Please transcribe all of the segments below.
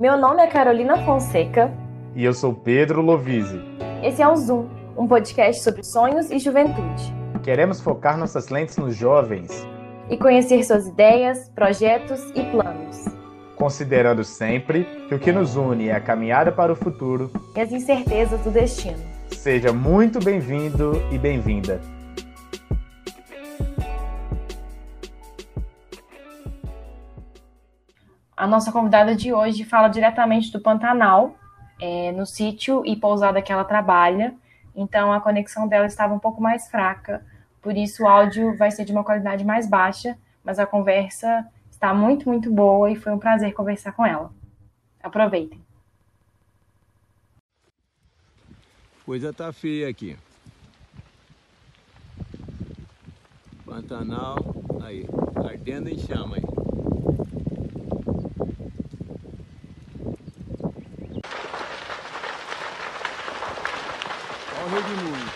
Meu nome é Carolina Fonseca. E eu sou Pedro Lovise. Esse é o Zoom, um podcast sobre sonhos e juventude. Queremos focar nossas lentes nos jovens e conhecer suas ideias, projetos e planos. Considerando sempre que o que nos une é a caminhada para o futuro e as incertezas do destino. Seja muito bem-vindo e bem-vinda. A nossa convidada de hoje fala diretamente do Pantanal, é, no sítio e pousada que ela trabalha. Então a conexão dela estava um pouco mais fraca, por isso o áudio vai ser de uma qualidade mais baixa, mas a conversa está muito, muito boa e foi um prazer conversar com ela. Aproveitem. Coisa tá feia aqui. Pantanal, aí, ardendo em chama aí. O redemoinho.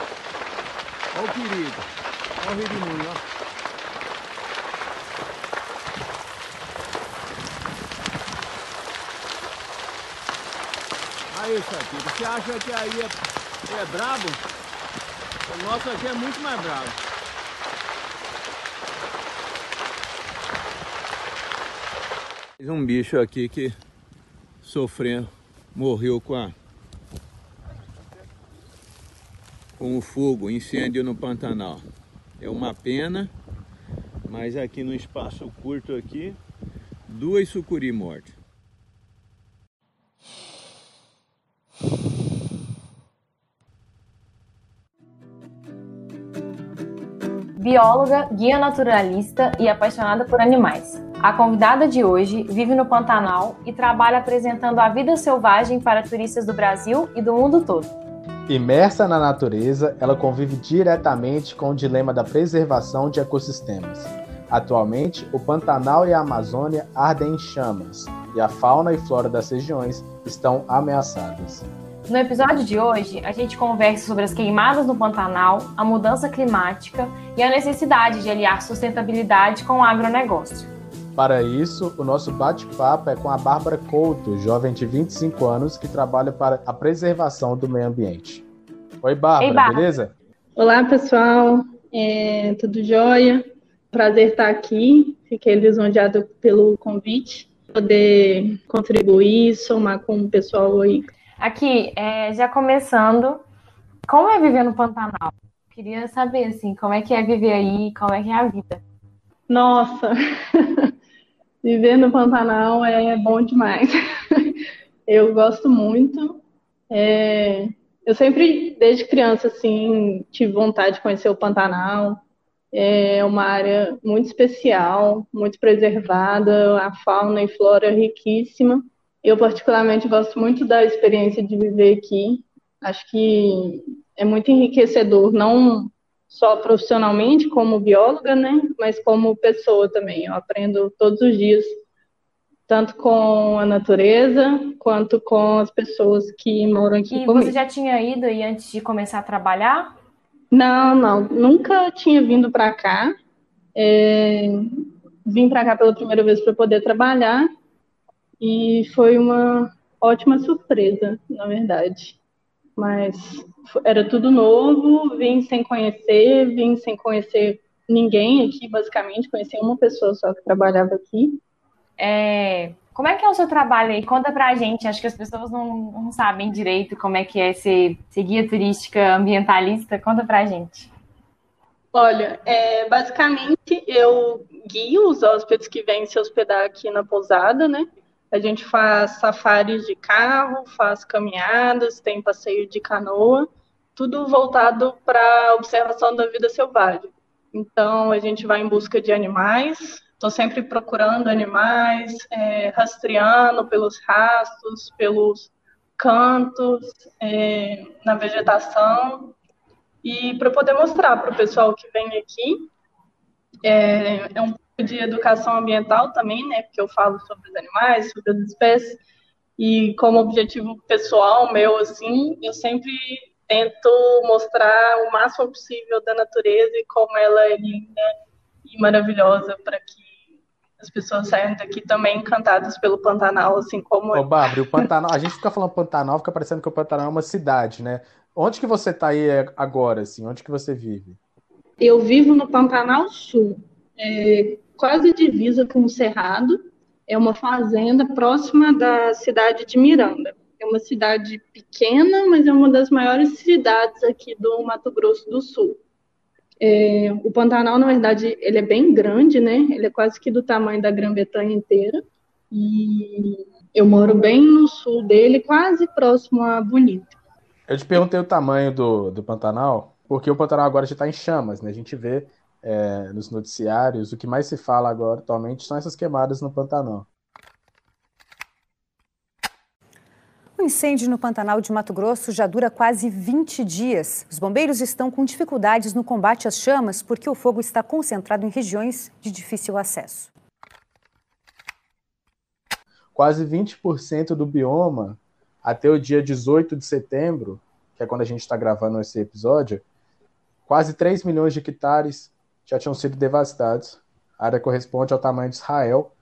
Olha o perigo. Olha o redemoinho, ó. Aí, Shakira, você acha que aí é, é brabo? O nosso aqui é muito mais bravo. Um bicho aqui que sofreu, morreu com a com o fogo, incêndio no Pantanal. É uma pena, mas aqui no espaço curto aqui, duas sucuri mortas. Bióloga, guia naturalista e apaixonada por animais. A convidada de hoje vive no Pantanal e trabalha apresentando a vida selvagem para turistas do Brasil e do mundo todo. Imersa na natureza, ela convive diretamente com o dilema da preservação de ecossistemas. Atualmente, o Pantanal e a Amazônia ardem em chamas e a fauna e flora das regiões estão ameaçadas. No episódio de hoje, a gente conversa sobre as queimadas no Pantanal, a mudança climática e a necessidade de aliar sustentabilidade com o agronegócio. Para isso, o nosso bate-papo é com a Bárbara Couto, jovem de 25 anos que trabalha para a preservação do meio ambiente. Oi, Bárbara, Ei, Bárbara. beleza? Olá, pessoal. É, tudo jóia? Prazer estar aqui. Fiquei lisonjeado pelo convite, poder contribuir, somar com o pessoal aí. Aqui, é, já começando, como é viver no Pantanal? Queria saber, assim, como é que é viver aí, como é que é a vida? Nossa, Viver no Pantanal é bom demais. eu gosto muito. É, eu sempre, desde criança, assim, tive vontade de conhecer o Pantanal. É uma área muito especial, muito preservada, a fauna e flora riquíssima. Eu, particularmente, gosto muito da experiência de viver aqui. Acho que é muito enriquecedor, não só profissionalmente como bióloga, né, mas como pessoa também. Eu aprendo todos os dias, tanto com a natureza quanto com as pessoas que moram aqui e comigo. você já tinha ido aí antes de começar a trabalhar? Não, não, nunca tinha vindo para cá. É, vim para cá pela primeira vez para poder trabalhar e foi uma ótima surpresa, na verdade. Mas era tudo novo, vim sem conhecer, vim sem conhecer ninguém aqui, basicamente, conheci uma pessoa só que trabalhava aqui. É, como é que é o seu trabalho aí? Conta pra gente, acho que as pessoas não, não sabem direito como é que é ser, ser guia turística ambientalista, conta pra gente. Olha, é, basicamente eu guio os hóspedes que vêm se hospedar aqui na pousada, né? A gente faz safaris de carro, faz caminhadas, tem passeio de canoa, tudo voltado para observação da vida selvagem. Então, a gente vai em busca de animais, estou sempre procurando animais, é, rastreando pelos rastros, pelos cantos, é, na vegetação, e para poder mostrar para o pessoal que vem aqui, é, é um de educação ambiental também, né? Porque eu falo sobre os animais, sobre as espécies. E como objetivo pessoal meu, assim, eu sempre tento mostrar o máximo possível da natureza e como ela é linda e maravilhosa para que as pessoas saem daqui também encantadas pelo Pantanal, assim como. Ô, Bárbara, o Pantanal, a gente fica falando Pantanal, fica parecendo que o Pantanal é uma cidade, né? Onde que você está aí agora, assim? Onde que você vive? Eu vivo no Pantanal Sul, é, quase divisa com o Cerrado. É uma fazenda próxima da cidade de Miranda. É uma cidade pequena, mas é uma das maiores cidades aqui do Mato Grosso do Sul. É, o Pantanal, na verdade, ele é bem grande, né? Ele é quase que do tamanho da Grã-Bretanha inteira. E eu moro bem no sul dele, quase próximo a Bonito. Eu te perguntei o tamanho do, do Pantanal, porque o Pantanal agora já está em chamas, né? A gente vê é, nos noticiários, o que mais se fala agora atualmente são essas queimadas no Pantanal. O incêndio no Pantanal de Mato Grosso já dura quase 20 dias. Os bombeiros estão com dificuldades no combate às chamas porque o fogo está concentrado em regiões de difícil acesso. Quase 20% do bioma, até o dia 18 de setembro, que é quando a gente está gravando esse episódio, quase 3 milhões de hectares já tinham sido devastados. A área corresponde ao tamanho de Israel,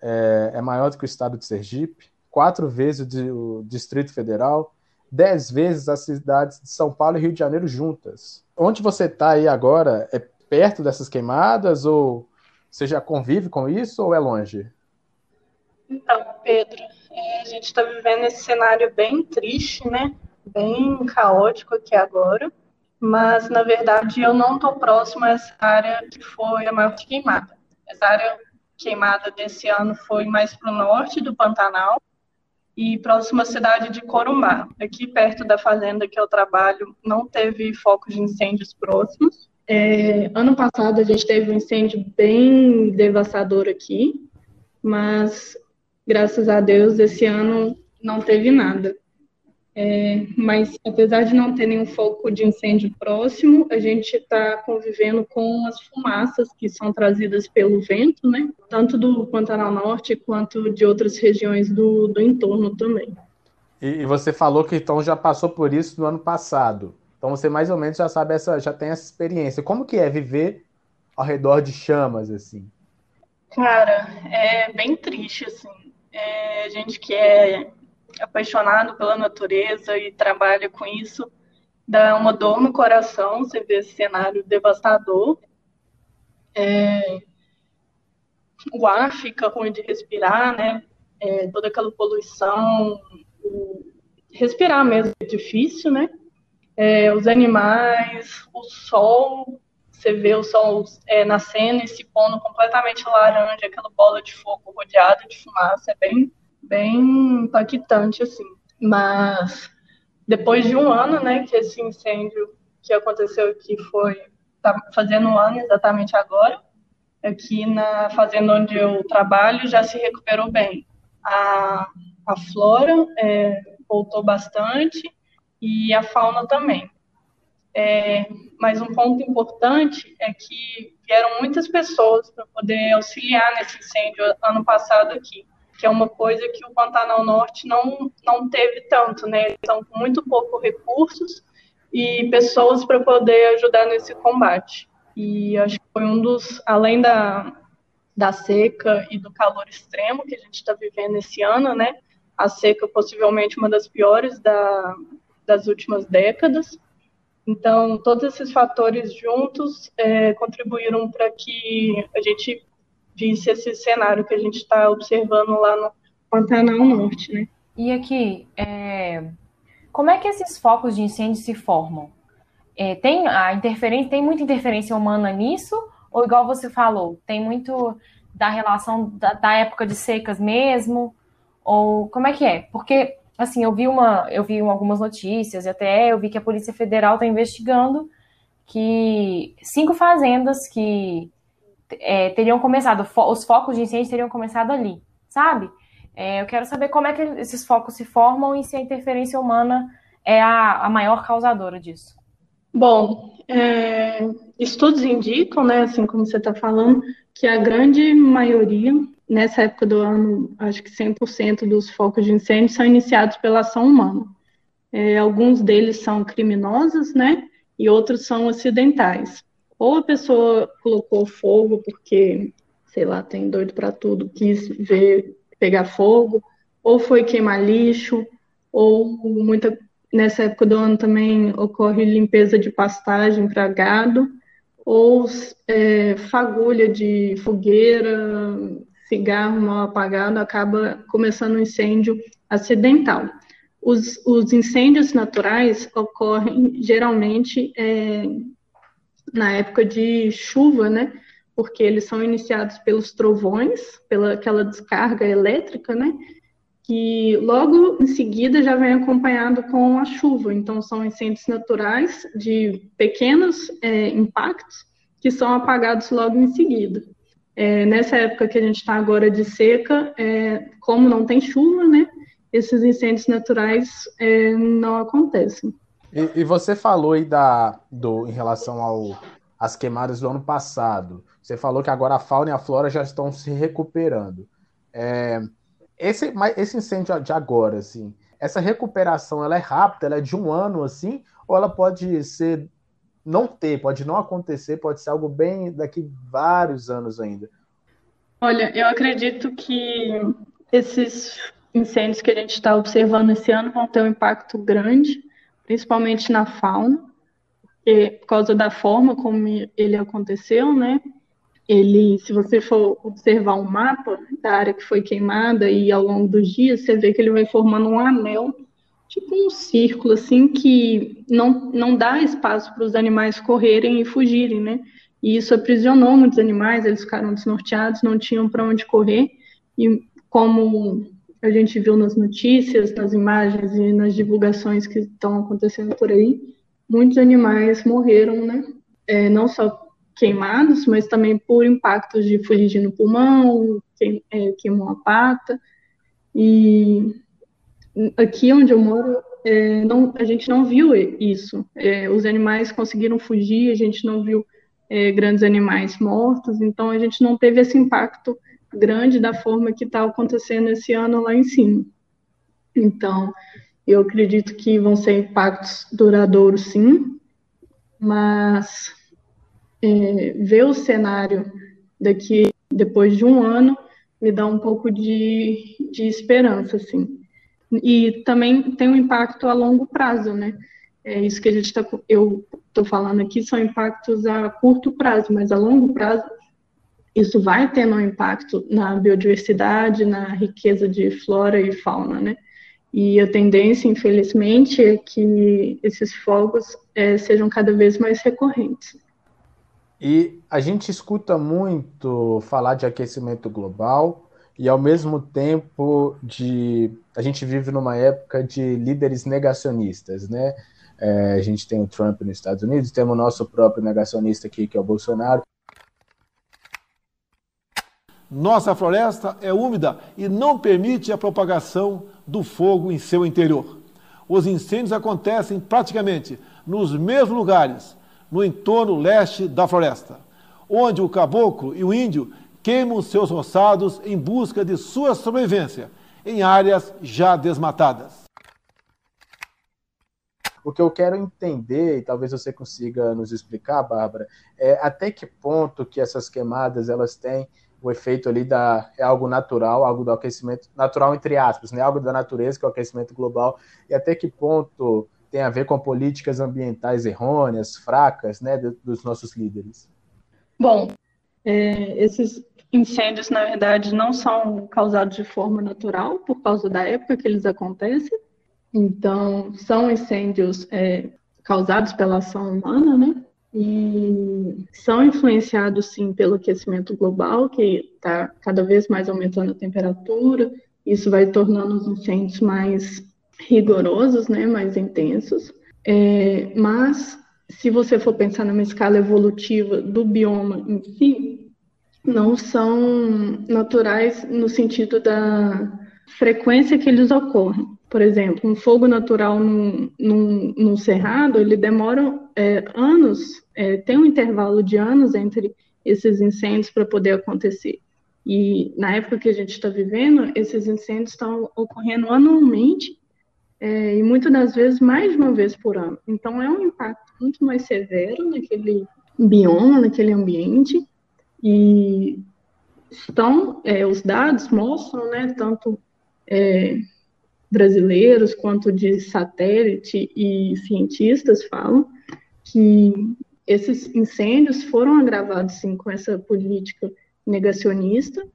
é, é maior do que o estado de Sergipe quatro vezes o Distrito Federal, dez vezes as cidades de São Paulo e Rio de Janeiro juntas. Onde você está aí agora é perto dessas queimadas ou você já convive com isso ou é longe? Então, Pedro, é, a gente está vivendo esse cenário bem triste, né? Bem caótico aqui agora. Mas, na verdade, eu não estou próximo a essa área que foi a maior queimada. Essa área queimada desse ano foi mais para o norte do Pantanal, e próxima cidade de Corumbá. Aqui perto da fazenda que eu trabalho, não teve focos de incêndios próximos. É, ano passado a gente teve um incêndio bem devastador aqui, mas graças a Deus esse ano não teve nada. É, mas apesar de não ter nenhum foco de incêndio próximo, a gente está convivendo com as fumaças que são trazidas pelo vento, né? Tanto do Pantanal Norte quanto de outras regiões do, do entorno também. E, e, você falou que então já passou por isso no ano passado. Então você mais ou menos já sabe essa, já tem essa experiência. Como que é viver ao redor de chamas assim? Cara, é bem triste assim. É, gente que é apaixonado pela natureza e trabalha com isso, dá uma dor no coração você vê esse cenário devastador. É, o ar fica ruim de respirar, né? É, toda aquela poluição, respirar mesmo é difícil, né? É, os animais, o sol, você vê o sol é, nascendo e se pondo completamente laranja, aquela bola de fogo rodeada de fumaça, é bem bem impactante, assim. Mas depois de um ano, né, que esse incêndio que aconteceu aqui foi tá fazendo um ano exatamente agora, aqui na fazenda onde eu trabalho já se recuperou bem. A, a flora é, voltou bastante e a fauna também. É, mas um ponto importante é que vieram muitas pessoas para poder auxiliar nesse incêndio ano passado aqui que é uma coisa que o Pantanal Norte não, não teve tanto, né? Eles estão com muito pouco recursos e pessoas para poder ajudar nesse combate. E acho que foi um dos, além da, da seca e do calor extremo que a gente está vivendo esse ano, né? A seca possivelmente uma das piores da, das últimas décadas. Então, todos esses fatores juntos é, contribuíram para que a gente visse esse cenário que a gente está observando lá no Pantanal Norte, né? E aqui, é... como é que esses focos de incêndio se formam? É, tem a interferência, tem muita interferência humana nisso? Ou igual você falou, tem muito da relação da, da época de secas mesmo? Ou como é que é? Porque assim, eu vi uma, eu vi algumas notícias e até eu vi que a Polícia Federal está investigando que cinco fazendas que é, teriam começado, os focos de incêndio teriam começado ali, sabe? É, eu quero saber como é que esses focos se formam e se a interferência humana é a, a maior causadora disso. Bom, é, estudos indicam, né, assim como você está falando, que a grande maioria, nessa época do ano, acho que 100% dos focos de incêndio são iniciados pela ação humana. É, alguns deles são criminosos, né, e outros são acidentais ou a pessoa colocou fogo porque sei lá, tem doido para tudo, quis ver pegar fogo, ou foi queimar lixo, ou muita nessa época do ano também ocorre limpeza de pastagem para gado, ou é, fagulha de fogueira, cigarro mal apagado, acaba começando um incêndio acidental. Os, os incêndios naturais ocorrem geralmente é, na época de chuva, né? Porque eles são iniciados pelos trovões, pela aquela descarga elétrica, né? Que logo em seguida já vem acompanhado com a chuva. Então, são incêndios naturais de pequenos é, impactos que são apagados logo em seguida. É, nessa época que a gente está agora de seca, é, como não tem chuva, né? esses incêndios naturais é, não acontecem. E, e, você falou aí da, do, em relação ao, às queimadas do ano passado. Você falou que agora a fauna e a flora já estão se recuperando. É, esse, esse incêndio de agora, assim, essa recuperação ela é rápida, ela é de um ano assim, ou ela pode ser não ter, pode não acontecer, pode ser algo bem daqui vários anos ainda. Olha, eu acredito que esses incêndios que a gente está observando esse ano vão ter um impacto grande, principalmente na fauna, por causa da forma como ele aconteceu, né? Ele, se você for observar um mapa da área que foi queimada e ao longo dos dias, você vê que ele vai formando um anel, tipo um círculo, assim, que não, não dá espaço para os animais correrem e fugirem, né? E isso aprisionou muitos animais, eles ficaram desnorteados, não tinham para onde correr, e como a gente viu nas notícias, nas imagens e nas divulgações que estão acontecendo por aí, muitos animais morreram, né? É, não só queimados, mas também por impactos de fuligem no pulmão, que, é, queimou a pata. E aqui onde eu moro, é, não, a gente não viu isso. É, os animais conseguiram fugir, a gente não viu é, grandes animais mortos, então a gente não teve esse impacto grande da forma que está acontecendo esse ano lá em cima. Então, eu acredito que vão ser impactos duradouros, sim, mas é, ver o cenário daqui depois de um ano me dá um pouco de, de esperança, assim. E também tem um impacto a longo prazo, né? É isso que a gente está, eu estou falando aqui são impactos a curto prazo, mas a longo prazo isso vai tendo um impacto na biodiversidade, na riqueza de flora e fauna, né? E a tendência, infelizmente, é que esses fogos é, sejam cada vez mais recorrentes. E a gente escuta muito falar de aquecimento global e, ao mesmo tempo, de a gente vive numa época de líderes negacionistas, né? É, a gente tem o Trump nos Estados Unidos, temos o nosso próprio negacionista aqui, que é o Bolsonaro. Nossa floresta é úmida e não permite a propagação do fogo em seu interior. Os incêndios acontecem praticamente nos mesmos lugares, no entorno leste da floresta, onde o caboclo e o índio queimam seus roçados em busca de sua sobrevivência, em áreas já desmatadas. O que eu quero entender, e talvez você consiga nos explicar, Bárbara, é até que ponto que essas queimadas elas têm o efeito ali da é algo natural, algo do aquecimento natural entre aspas, né? Algo da natureza que é o aquecimento global e até que ponto tem a ver com políticas ambientais errôneas, fracas, né, dos nossos líderes. Bom, é, esses incêndios na verdade não são causados de forma natural por causa da época que eles acontecem. Então são incêndios é, causados pela ação humana, né? E são influenciados sim pelo aquecimento global, que está cada vez mais aumentando a temperatura. Isso vai tornando os incêndios mais rigorosos, né, mais intensos. É, mas se você for pensar numa escala evolutiva do bioma em si, não são naturais no sentido da frequência que eles ocorrem. Por exemplo, um fogo natural num, num, num cerrado, ele demora é, anos, é, tem um intervalo de anos entre esses incêndios para poder acontecer. E na época que a gente está vivendo, esses incêndios estão ocorrendo anualmente é, e muitas das vezes mais de uma vez por ano. Então é um impacto muito mais severo naquele bioma, naquele ambiente. E estão, é, os dados mostram, né, tanto é, brasileiros quanto de satélite e cientistas falam que esses incêndios foram agravados, sim, com essa política negacionista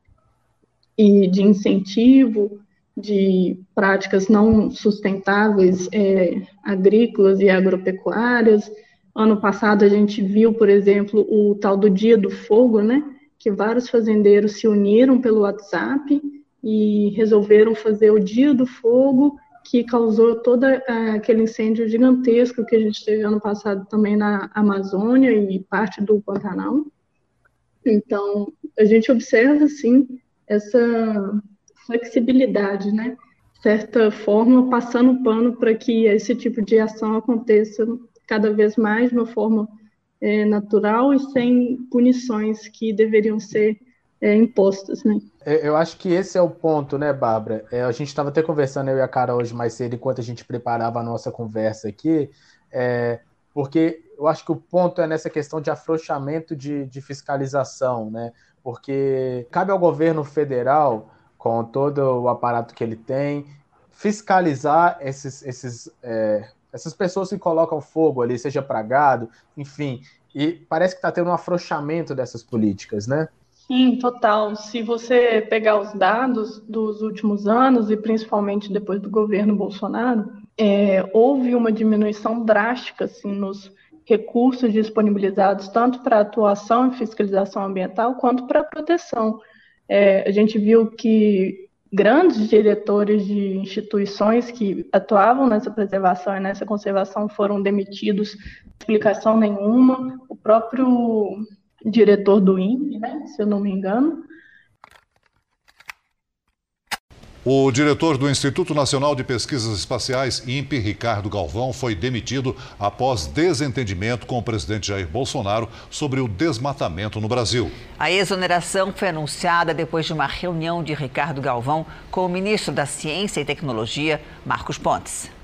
e de incentivo de práticas não sustentáveis é, agrícolas e agropecuárias. Ano passado a gente viu, por exemplo, o tal do Dia do Fogo, né, que vários fazendeiros se uniram pelo WhatsApp e resolveram fazer o Dia do Fogo, que causou todo aquele incêndio gigantesco que a gente teve ano passado também na Amazônia e parte do Pantanal. Então, a gente observa, sim, essa flexibilidade, né? Certa forma, passando pano para que esse tipo de ação aconteça cada vez mais de uma forma é, natural e sem punições que deveriam ser é, impostas, né? Eu acho que esse é o ponto, né, Bárbara? É, a gente estava até conversando, eu e a Cara, hoje mais cedo, enquanto a gente preparava a nossa conversa aqui, é, porque eu acho que o ponto é nessa questão de afrouxamento de, de fiscalização, né? Porque cabe ao governo federal, com todo o aparato que ele tem, fiscalizar esses, esses, é, essas pessoas que colocam fogo ali, seja para gado, enfim. E parece que está tendo um afrouxamento dessas políticas, né? Sim, total. Se você pegar os dados dos últimos anos, e principalmente depois do governo Bolsonaro, é, houve uma diminuição drástica assim, nos recursos disponibilizados, tanto para atuação e fiscalização ambiental, quanto para proteção. É, a gente viu que grandes diretores de instituições que atuavam nessa preservação e nessa conservação foram demitidos, explicação nenhuma. O próprio diretor do INPE, né, se eu não me engano. O diretor do Instituto Nacional de Pesquisas Espaciais, INPE, Ricardo Galvão, foi demitido após desentendimento com o presidente Jair Bolsonaro sobre o desmatamento no Brasil. A exoneração foi anunciada depois de uma reunião de Ricardo Galvão com o ministro da Ciência e Tecnologia, Marcos Pontes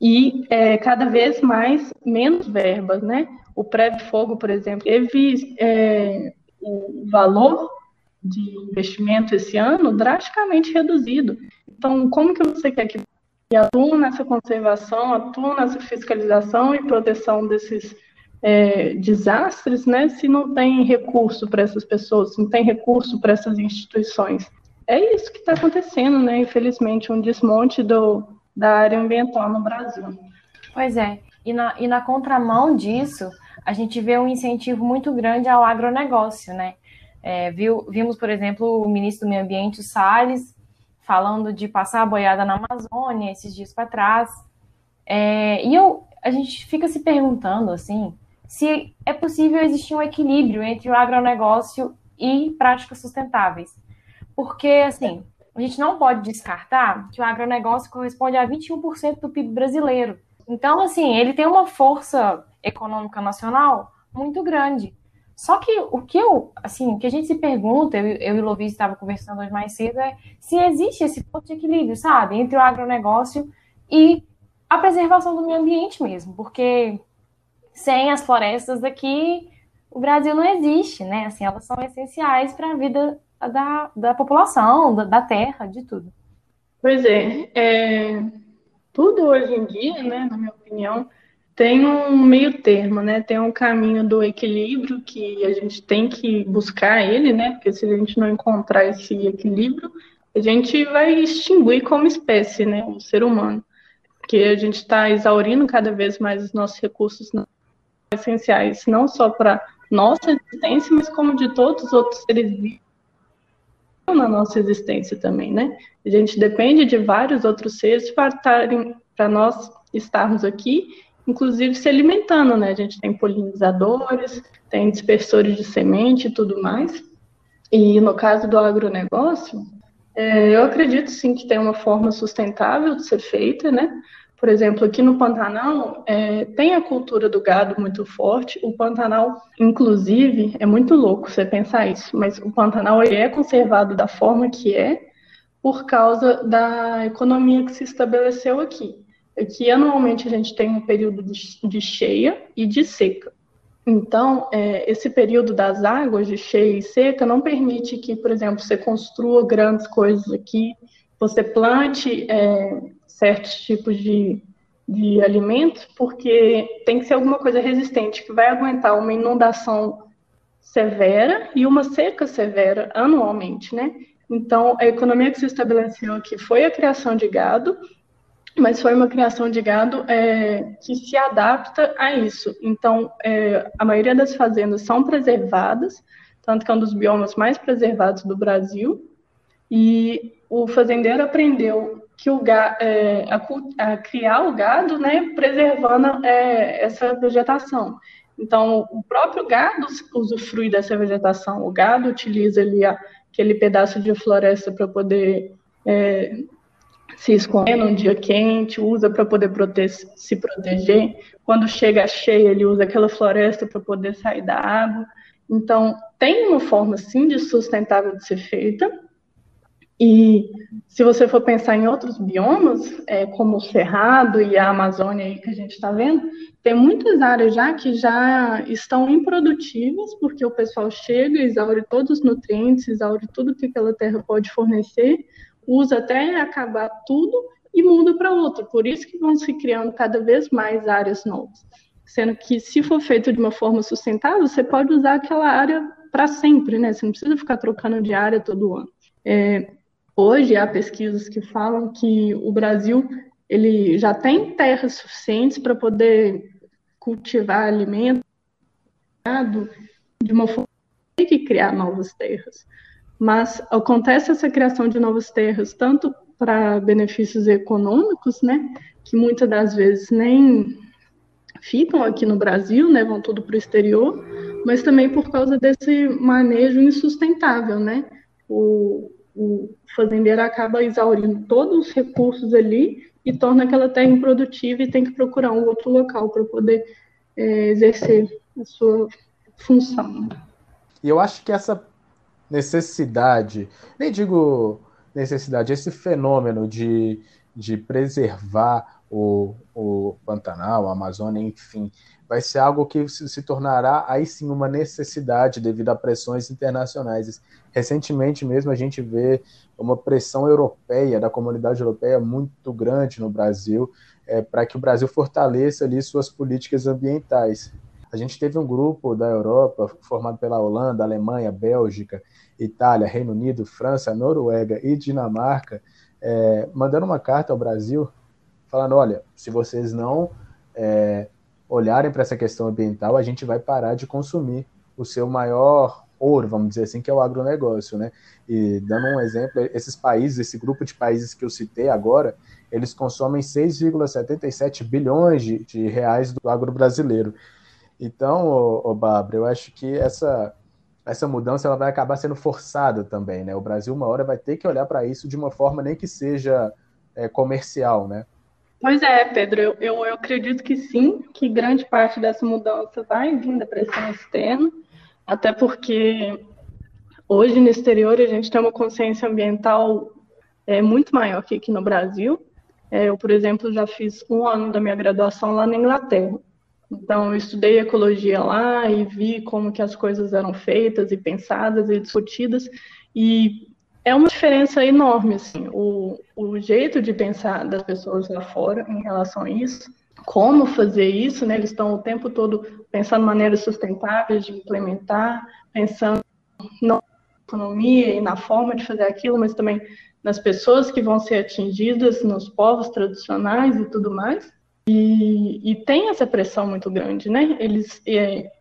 e é, cada vez mais menos verbas, né? O pré-fogo, por exemplo, teve é, o valor de investimento esse ano drasticamente reduzido. Então, como que você quer que atue nessa conservação, atue nessa fiscalização e proteção desses é, desastres, né? Se não tem recurso para essas pessoas, se não tem recurso para essas instituições. É isso que está acontecendo, né? Infelizmente, um desmonte do, da área ambiental no Brasil. Pois é, e na, e na contramão disso, a gente vê um incentivo muito grande ao agronegócio, né? É, viu, vimos, por exemplo, o ministro do Meio Ambiente, Salles, falando de passar a boiada na Amazônia esses dias para trás. É, e eu, a gente fica se perguntando, assim, se é possível existir um equilíbrio entre o agronegócio e práticas sustentáveis. Porque, assim, a gente não pode descartar que o agronegócio corresponde a 21% do PIB brasileiro. Então, assim, ele tem uma força econômica nacional muito grande. Só que o que eu, assim, o que a gente se pergunta, eu, eu e o Lovis estava conversando hoje mais cedo, é se existe esse ponto de equilíbrio, sabe, entre o agronegócio e a preservação do meio ambiente mesmo, porque sem as florestas aqui, o Brasil não existe, né? Assim, elas são essenciais para a vida da, da população, da, da terra, de tudo. Pois é, é, tudo hoje em dia, né, na minha opinião, tem um meio termo, né? Tem um caminho do equilíbrio que a gente tem que buscar ele, né? Porque se a gente não encontrar esse equilíbrio, a gente vai extinguir como espécie, né? O ser humano. Porque a gente está exaurindo cada vez mais os nossos recursos essenciais, não só para nossa existência, mas como de todos os outros seres vivos na nossa existência também, né? A gente depende de vários outros seres para nós estarmos aqui, inclusive se alimentando, né? A gente tem polinizadores, tem dispersores de semente e tudo mais. E no caso do agronegócio, é, eu acredito sim que tem uma forma sustentável de ser feita, né? Por exemplo, aqui no Pantanal é, tem a cultura do gado muito forte. O Pantanal, inclusive, é muito louco você pensar isso, mas o Pantanal ele é conservado da forma que é por causa da economia que se estabeleceu aqui. Aqui, anualmente, a gente tem um período de, cheia e de seca. Então, é, esse período das águas de cheia e seca não permite que, por exemplo, você construa grandes coisas aqui, você plante é, certos tipos de, de alimentos, porque tem que ser alguma coisa resistente, que vai aguentar uma inundação severa e uma seca severa anualmente, né? Então, a economia que se estabeleceu aqui foi a criação de gado, mas foi uma criação de gado é, que se adapta a isso. Então, é, a maioria das fazendas são preservadas, tanto que é um dos biomas mais preservados do Brasil, e o fazendeiro aprendeu que o é, a, a, criar o gado, né, preservando é, essa vegetação. Então, o próprio gado usufrui dessa vegetação. O gado utiliza ali a, aquele pedaço de floresta para poder é, se esconder num dia quente, usa para poder prote se proteger. Quando chega cheia, ele usa aquela floresta para poder sair da água. Então, tem uma forma, sim, de sustentável de ser feita. E se você for pensar em outros biomas, é, como o Cerrado e a Amazônia aí que a gente está vendo, tem muitas áreas já que já estão improdutivas, porque o pessoal chega, exaure todos os nutrientes, exaure tudo que aquela terra pode fornecer, usa até acabar tudo e muda para outra. Por isso que vão se criando cada vez mais áreas novas. Sendo que, se for feito de uma forma sustentável, você pode usar aquela área para sempre, né? Você não precisa ficar trocando de área todo ano. É, hoje há pesquisas que falam que o Brasil ele já tem terras suficientes para poder cultivar alimentos de uma forma tem que criar novas terras. Mas acontece essa criação de novas terras tanto para benefícios econômicos, né, que muitas das vezes nem ficam aqui no Brasil, né, vão tudo para o exterior, mas também por causa desse manejo insustentável, né? O, o fazendeiro acaba exaurindo todos os recursos ali e torna aquela terra improdutiva e tem que procurar um outro local para poder é, exercer a sua função. E eu acho que essa necessidade, nem digo necessidade, esse fenômeno de, de preservar o, o Pantanal, a Amazônia, enfim, vai ser algo que se, tornará aí sim uma necessidade devido a pressões internacionais. Recentemente mesmo a gente vê uma pressão europeia, da comunidade europeia muito grande no Brasil, é, para que o Brasil fortaleça ali suas políticas ambientais. A gente teve um grupo da Europa formado pela Holanda, Alemanha, Bélgica, Itália, Reino Unido, França, Noruega e Dinamarca, é, mandando uma carta ao Brasil falando: olha, se vocês não é, olharem para essa questão ambiental, a gente vai parar de consumir o seu maior ouro, vamos dizer assim, que é o agronegócio, né? E dando um exemplo, esses países, esse grupo de países que eu citei agora, eles consomem 6,77 bilhões de, de, reais do agro brasileiro. Então, ô, ô Bárbara, eu acho que essa, essa mudança ela vai acabar sendo forçada também, né? O Brasil, uma hora, vai ter que olhar para isso de uma forma nem que seja é, comercial, né? Pois é, Pedro, eu, eu, eu, acredito que sim, que grande parte dessa mudança vai vir da pressão externa, até porque hoje no exterior a gente tem uma consciência ambiental é, muito maior que aqui no Brasil. É, eu, por exemplo, já fiz um ano da minha graduação lá na Inglaterra. Então, eu estudei ecologia lá e vi como que as coisas eram feitas e pensadas e discutidas. E é uma diferença enorme, assim, o, o jeito de pensar das pessoas lá fora em relação a isso, como fazer isso, né? Eles estão o tempo todo pensando maneiras sustentáveis de implementar, pensando na economia e na forma de fazer aquilo, mas também nas pessoas que vão ser atingidas, nos povos tradicionais e tudo mais. E, e tem essa pressão muito grande, né? Eles, é,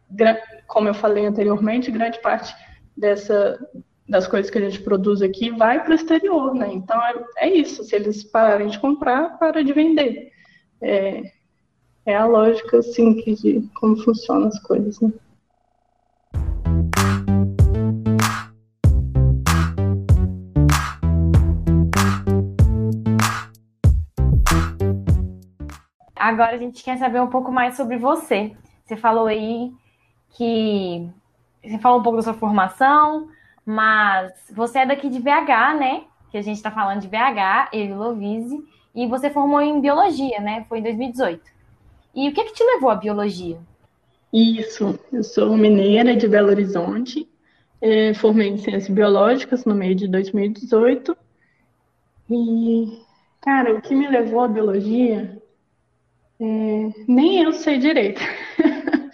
como eu falei anteriormente, grande parte dessa das coisas que a gente produz aqui vai para o exterior, né? Então é, é, isso. Se eles pararem de comprar, para de vender. É, é a lógica, assim, de como funcionam as coisas, né? Agora a gente quer saber um pouco mais sobre você. Você falou aí que você falou um pouco da sua formação, mas você é daqui de BH, né? Que a gente está falando de BH, eu e Lovise, e você formou em biologia, né? Foi em 2018. E o que, que te levou à biologia? Isso, eu sou mineira de Belo Horizonte, é, formei em Ciências Biológicas no meio de 2018. E, cara, o que me levou à biologia, é, nem eu sei direito.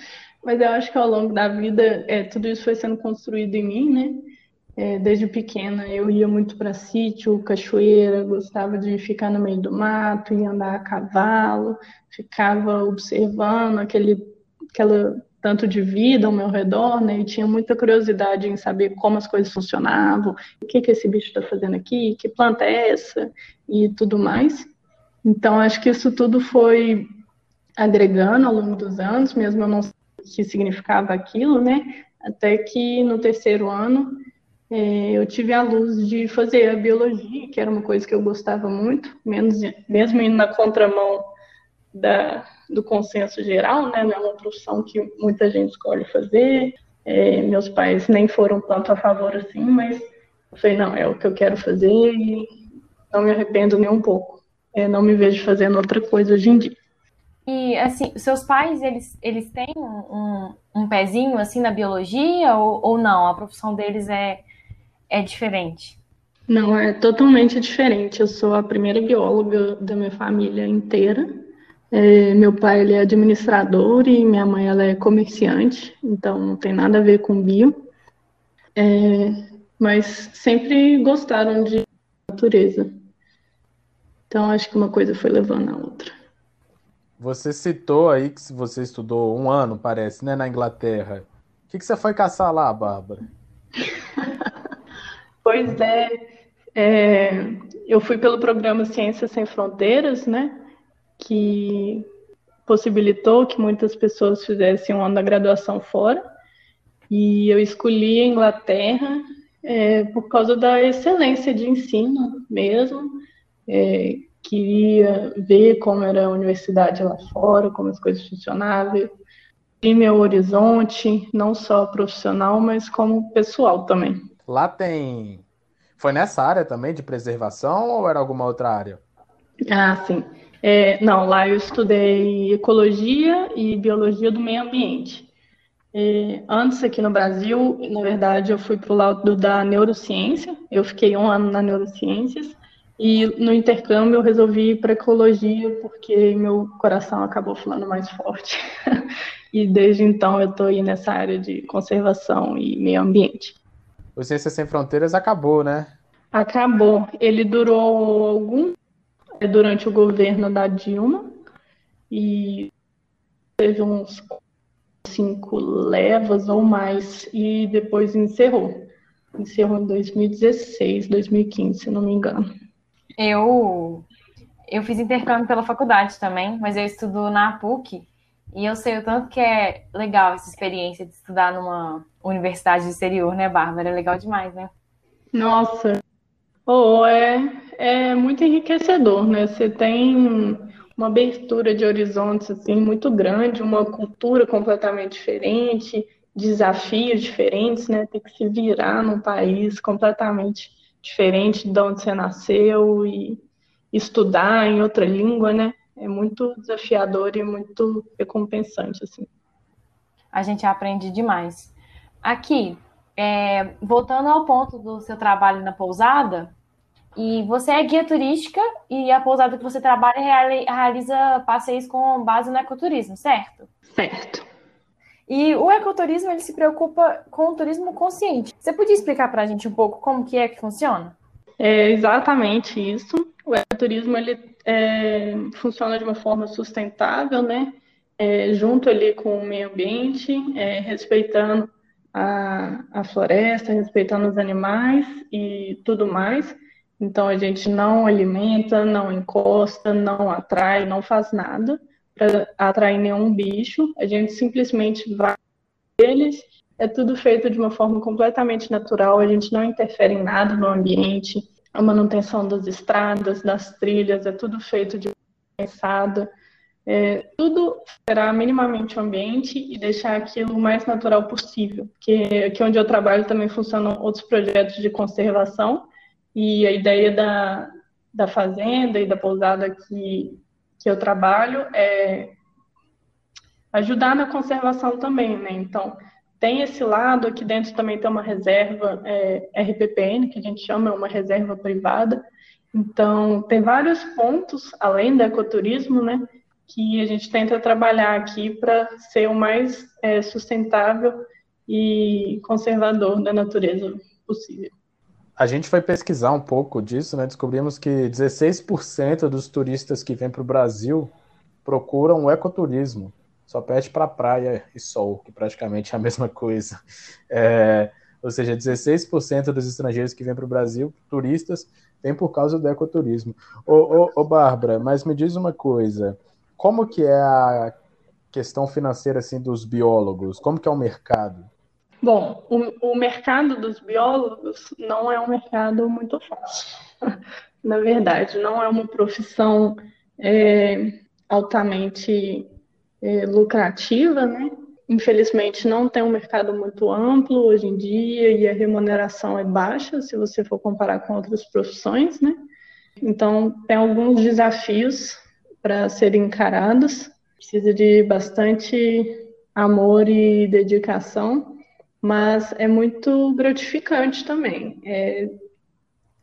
Mas eu acho que ao longo da vida, é, tudo isso foi sendo construído em mim, né? É, desde pequena eu ia muito para sítio, cachoeira, gostava de ficar no meio do mato, ia andar a cavalo, ficava observando aquele aquela tanto de vida ao meu redor, né? E tinha muita curiosidade em saber como as coisas funcionavam, o que que esse bicho está fazendo aqui, que planta é essa e tudo mais. Então acho que isso tudo foi agregando ao longo dos anos, mesmo eu não sei o que significava aquilo, né? Até que no terceiro ano é, eu tive a luz de fazer a biologia, que era uma coisa que eu gostava muito, menos, mesmo indo na contramão da, do consenso geral, né? Não é uma profissão que muita gente escolhe fazer. É, meus pais nem foram tanto a favor assim, mas eu falei, não, é o que eu quero fazer e não me arrependo nem um pouco. É, não me vejo fazendo outra coisa hoje em dia. E, assim, seus pais, eles, eles têm um, um pezinho, assim, na biologia ou, ou não? A profissão deles é é diferente? Não, é totalmente diferente. Eu sou a primeira bióloga da minha família inteira. É, meu pai ele é administrador e minha mãe ela é comerciante, então não tem nada a ver com bio. É, mas sempre gostaram de natureza. Então acho que uma coisa foi levando a outra. Você citou aí que você estudou um ano, parece, né, na Inglaterra. O que, que você foi caçar lá, Bárbara? Pois é, é, eu fui pelo programa Ciências Sem Fronteiras, né, que possibilitou que muitas pessoas fizessem um ano da graduação fora, e eu escolhi a Inglaterra é, por causa da excelência de ensino mesmo, é, queria ver como era a universidade lá fora, como as coisas funcionavam, e meu horizonte, não só profissional, mas como pessoal também. Lá tem. Foi nessa área também de preservação ou era alguma outra área? Ah, sim. É, não, lá eu estudei ecologia e biologia do meio ambiente. É, antes, aqui no Brasil, na verdade, eu fui para o lado da neurociência. Eu fiquei um ano na neurociências. E no intercâmbio eu resolvi ir para ecologia porque meu coração acabou falando mais forte. e desde então eu estou aí nessa área de conservação e meio ambiente o Ciências Sem Fronteiras acabou, né? Acabou. Ele durou algum é, durante o governo da Dilma e teve uns cinco levas ou mais e depois encerrou. Encerrou em 2016, 2015, se não me engano. Eu eu fiz intercâmbio pela faculdade também, mas eu estudo na PUC e eu sei o tanto que é legal essa experiência de estudar numa universidade exterior, né, Bárbara? É legal demais, né? Nossa, oh, é, é muito enriquecedor, né? Você tem uma abertura de horizontes assim muito grande, uma cultura completamente diferente, desafios diferentes, né? Tem que se virar num país completamente diferente de onde você nasceu e estudar em outra língua, né? É muito desafiador e muito recompensante, assim. A gente aprende demais. Aqui, é, voltando ao ponto do seu trabalho na pousada, e você é guia turística e a pousada que você trabalha realiza passeios com base no ecoturismo, certo? Certo. E o ecoturismo ele se preocupa com o turismo consciente. Você podia explicar para a gente um pouco como que é que funciona? É exatamente isso. O ecoturismo ele é, funciona de uma forma sustentável, né? É, junto ali com o meio ambiente, é, respeitando a, a floresta, respeitando os animais e tudo mais. Então a gente não alimenta, não encosta, não atrai, não faz nada para atrair nenhum bicho. A gente simplesmente vai eles. É tudo feito de uma forma completamente natural. A gente não interfere em nada no ambiente a manutenção das estradas, das trilhas, é tudo feito de pensada. É, tudo será minimamente o ambiente e deixar aquilo o mais natural possível. Que aqui onde eu trabalho também funcionam outros projetos de conservação e a ideia da, da fazenda e da pousada que, que eu trabalho é ajudar na conservação também, né? Então, tem esse lado, aqui dentro também tem uma reserva é, RPPN, que a gente chama uma reserva privada. Então, tem vários pontos, além do ecoturismo, né, que a gente tenta trabalhar aqui para ser o mais é, sustentável e conservador da natureza possível. A gente foi pesquisar um pouco disso, né? Descobrimos que 16% dos turistas que vêm para o Brasil procuram o ecoturismo. Só pede para praia e sol, que praticamente é a mesma coisa. É, ou seja, 16% dos estrangeiros que vêm para o Brasil, turistas, vêm por causa do ecoturismo. Ô, ô, ô, Bárbara, mas me diz uma coisa. Como que é a questão financeira assim dos biólogos? Como que é o mercado? Bom, o, o mercado dos biólogos não é um mercado muito fácil. Na verdade, não é uma profissão é, altamente é, lucrativa, né? Infelizmente, não tem um mercado muito amplo hoje em dia e a remuneração é baixa se você for comparar com outras profissões, né? Então, tem alguns desafios para serem encarados. Precisa de bastante amor e dedicação mas é muito gratificante também. É,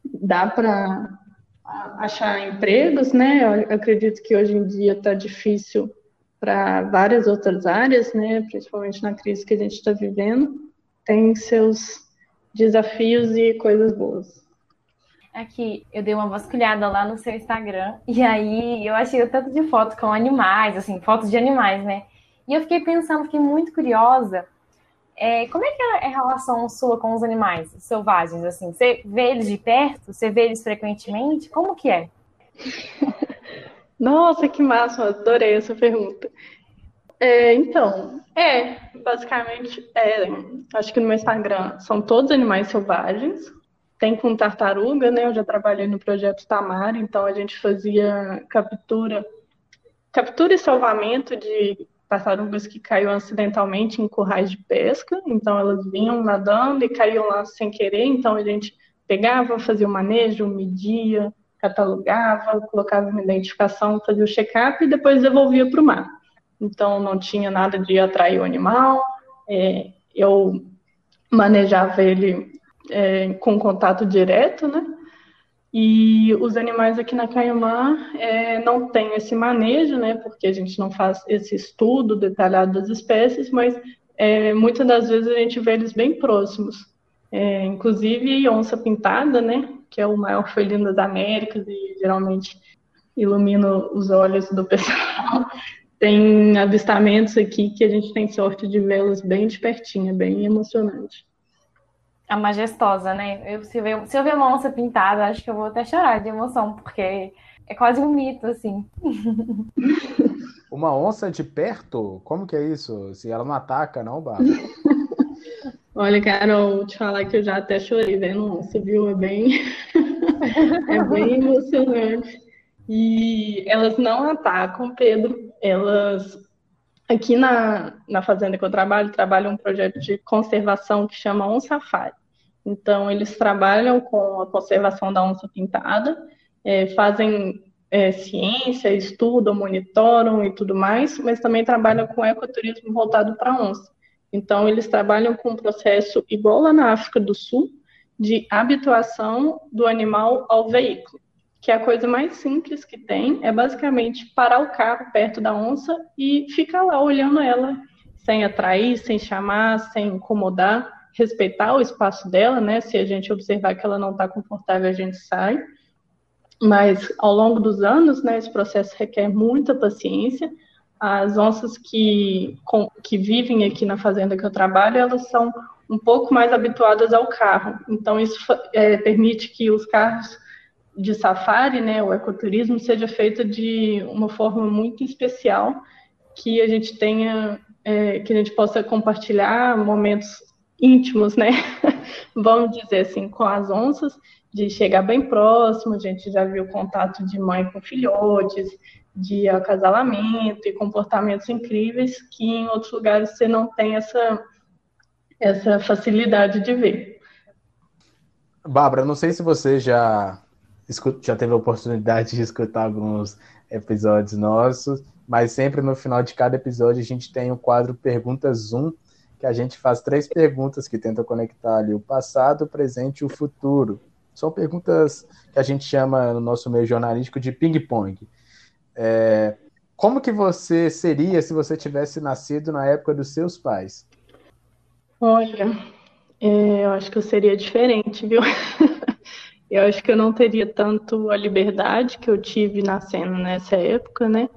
dá para achar empregos, né? Eu acredito que hoje em dia está difícil para várias outras áreas, né? Principalmente na crise que a gente está vivendo, tem seus desafios e coisas boas. Aqui, eu dei uma vasculhada lá no seu Instagram e aí eu achei o tanto de foto com animais, assim, fotos de animais, né? E eu fiquei pensando, fiquei muito curiosa é, como é que é a relação sua com os animais selvagens? Assim, você vê eles de perto? Você vê eles frequentemente? Como que é? Nossa, que massa! Adorei essa pergunta. É, então, é, basicamente, é, acho que no meu Instagram são todos animais selvagens. Tem com tartaruga, né? Eu já trabalhei no projeto Tamar, então a gente fazia captura, captura e salvamento de tartarugas que caíam acidentalmente em currais de pesca, então elas vinham nadando e caíam lá sem querer, então a gente pegava, fazia o manejo, media, catalogava, colocava uma identificação, fazia o check-up e depois devolvia para o mar. Então não tinha nada de atrair o animal, é, eu manejava ele é, com contato direto, né? E os animais aqui na Caiamã é, não tem esse manejo, né, porque a gente não faz esse estudo detalhado das espécies, mas é, muitas das vezes a gente vê eles bem próximos. É, inclusive onça pintada, né, que é o maior felino das Américas e geralmente ilumina os olhos do pessoal. Tem avistamentos aqui que a gente tem sorte de vê-los bem de pertinho, é bem emocionante a majestosa, né? Eu, se, eu ver, se eu ver uma onça pintada, acho que eu vou até chorar de emoção, porque é quase um mito, assim. Uma onça de perto? Como que é isso? Se ela não ataca, não, Bárbara? Olha, Carol, te falar que eu já até chorei vendo onça, viu? É bem, é bem emocionante. E elas não atacam, Pedro. Elas Aqui na, na fazenda que eu trabalho, trabalho um projeto de conservação que chama On Safari. Então, eles trabalham com a conservação da onça pintada, é, fazem é, ciência, estudam, monitoram e tudo mais, mas também trabalham com ecoturismo voltado para onça. Então, eles trabalham com um processo igual lá na África do Sul, de habituação do animal ao veículo que é a coisa mais simples que tem, é basicamente parar o carro perto da onça e ficar lá olhando ela, sem atrair, sem chamar, sem incomodar, respeitar o espaço dela, né? Se a gente observar que ela não está confortável, a gente sai. Mas ao longo dos anos, né, esse processo requer muita paciência. As onças que, com, que vivem aqui na fazenda que eu trabalho, elas são um pouco mais habituadas ao carro. Então, isso é, permite que os carros de safari, né, o ecoturismo, seja feita de uma forma muito especial, que a gente tenha, é, que a gente possa compartilhar momentos íntimos, né, vamos dizer assim, com as onças, de chegar bem próximo, a gente já viu contato de mãe com filhotes, de acasalamento e comportamentos incríveis que em outros lugares você não tem essa, essa facilidade de ver. Bárbara, não sei se você já já teve a oportunidade de escutar alguns episódios nossos, mas sempre no final de cada episódio a gente tem o quadro Perguntas Zoom, que a gente faz três perguntas que tentam conectar ali o passado, o presente e o futuro. São perguntas que a gente chama no nosso meio jornalístico de ping-pong. É, como que você seria se você tivesse nascido na época dos seus pais? Olha, é, eu acho que eu seria diferente, viu? eu acho que eu não teria tanto a liberdade que eu tive nascendo nessa época, né?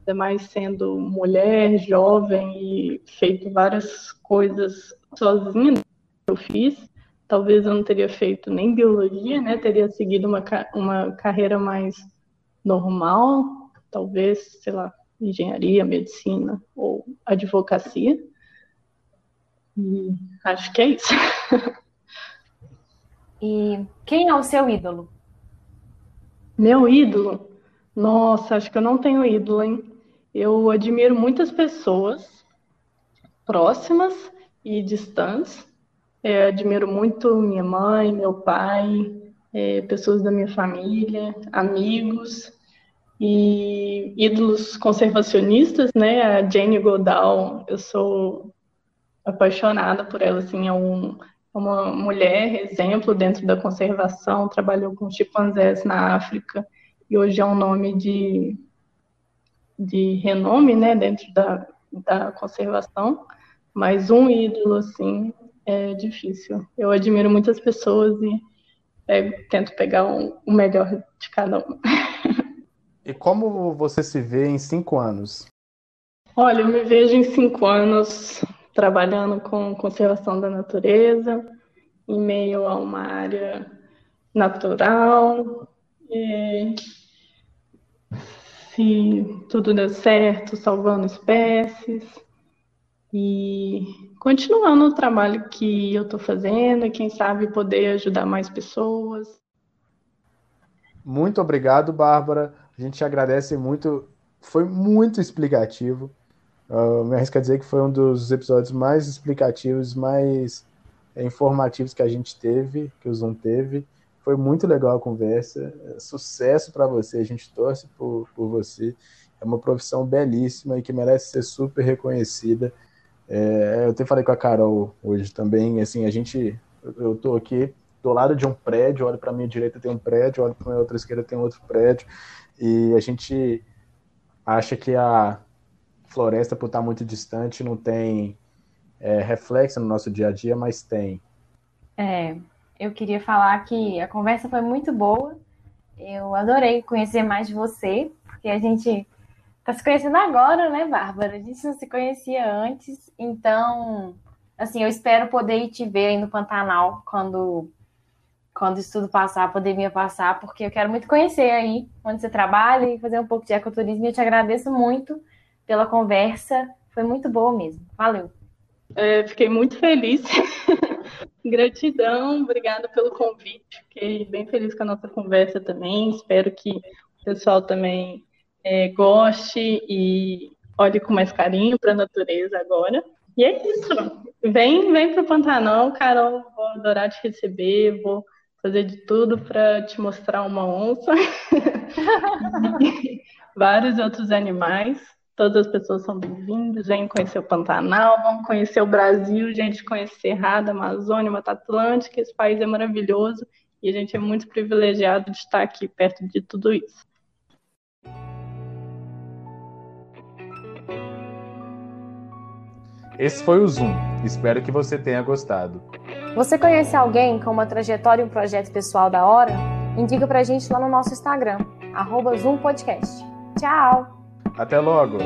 Ainda mais sendo mulher, jovem e feito várias coisas sozinha que eu fiz. Talvez eu não teria feito nem biologia, né? Teria seguido uma, uma carreira mais normal, talvez, sei lá, engenharia, medicina ou advocacia. E acho que é isso. e quem é o seu ídolo? Meu ídolo? Nossa, acho que eu não tenho ídolo, hein? Eu admiro muitas pessoas próximas e distantes. É, admiro muito minha mãe, meu pai, é, pessoas da minha família, amigos e ídolos conservacionistas, né? A Jane Goodall, eu sou apaixonada por ela, assim, é um, é uma mulher exemplo dentro da conservação, trabalhou com chimpanzés na África e hoje é um nome de, de renome, né, dentro da, da conservação, mas um ídolo, assim, é difícil. Eu admiro muitas pessoas e é, tento pegar um, o melhor de cada um. E como você se vê em cinco anos? Olha, eu me vejo em cinco anos trabalhando com conservação da natureza, em meio a uma área natural. E, se tudo der certo, salvando espécies e continuando o trabalho que eu estou fazendo e quem sabe poder ajudar mais pessoas. Muito obrigado, Bárbara. A gente agradece muito. Foi muito explicativo. Uh, me arrisco a dizer que foi um dos episódios mais explicativos, mais informativos que a gente teve, que o Zoom teve. Foi muito legal a conversa. Sucesso para você, a gente torce por, por você. É uma profissão belíssima e que merece ser super reconhecida. É, eu até falei com a Carol hoje também, assim, a gente, eu estou aqui do lado de um prédio, olho para minha direita tem um prédio, olho para minha outra esquerda tem outro prédio, e a gente acha que a floresta, por estar muito distante, não tem é, reflexo no nosso dia a dia, mas tem. É, eu queria falar que a conversa foi muito boa. Eu adorei conhecer mais de você, porque a gente tá se conhecendo agora, né, Bárbara? A gente não se conhecia antes, então, assim, eu espero poder te ver aí no Pantanal quando quando isso tudo passar, a pandemia passar, porque eu quero muito conhecer aí onde você trabalha e fazer um pouco de ecoturismo. E eu te agradeço muito pela conversa. Foi muito boa mesmo. Valeu. É, fiquei muito feliz. Gratidão, obrigada pelo convite. Fiquei bem feliz com a nossa conversa também. Espero que o pessoal também é, goste e olhe com mais carinho para a natureza agora. E é isso. Vem, vem para o Pantanal, Carol. Vou adorar te receber. Vou fazer de tudo para te mostrar uma onça. vários outros animais. Todas as pessoas são bem-vindas, vem conhecer o Pantanal, vão conhecer o Brasil, gente conhecer Cerrado, Amazônia, Mata Atlântica, esse país é maravilhoso e a gente é muito privilegiado de estar aqui perto de tudo isso. Esse foi o Zoom. Espero que você tenha gostado. Você conhece alguém com uma trajetória e um projeto pessoal da hora? Indica pra gente lá no nosso Instagram, arroba Zoom Podcast. Tchau! Até logo!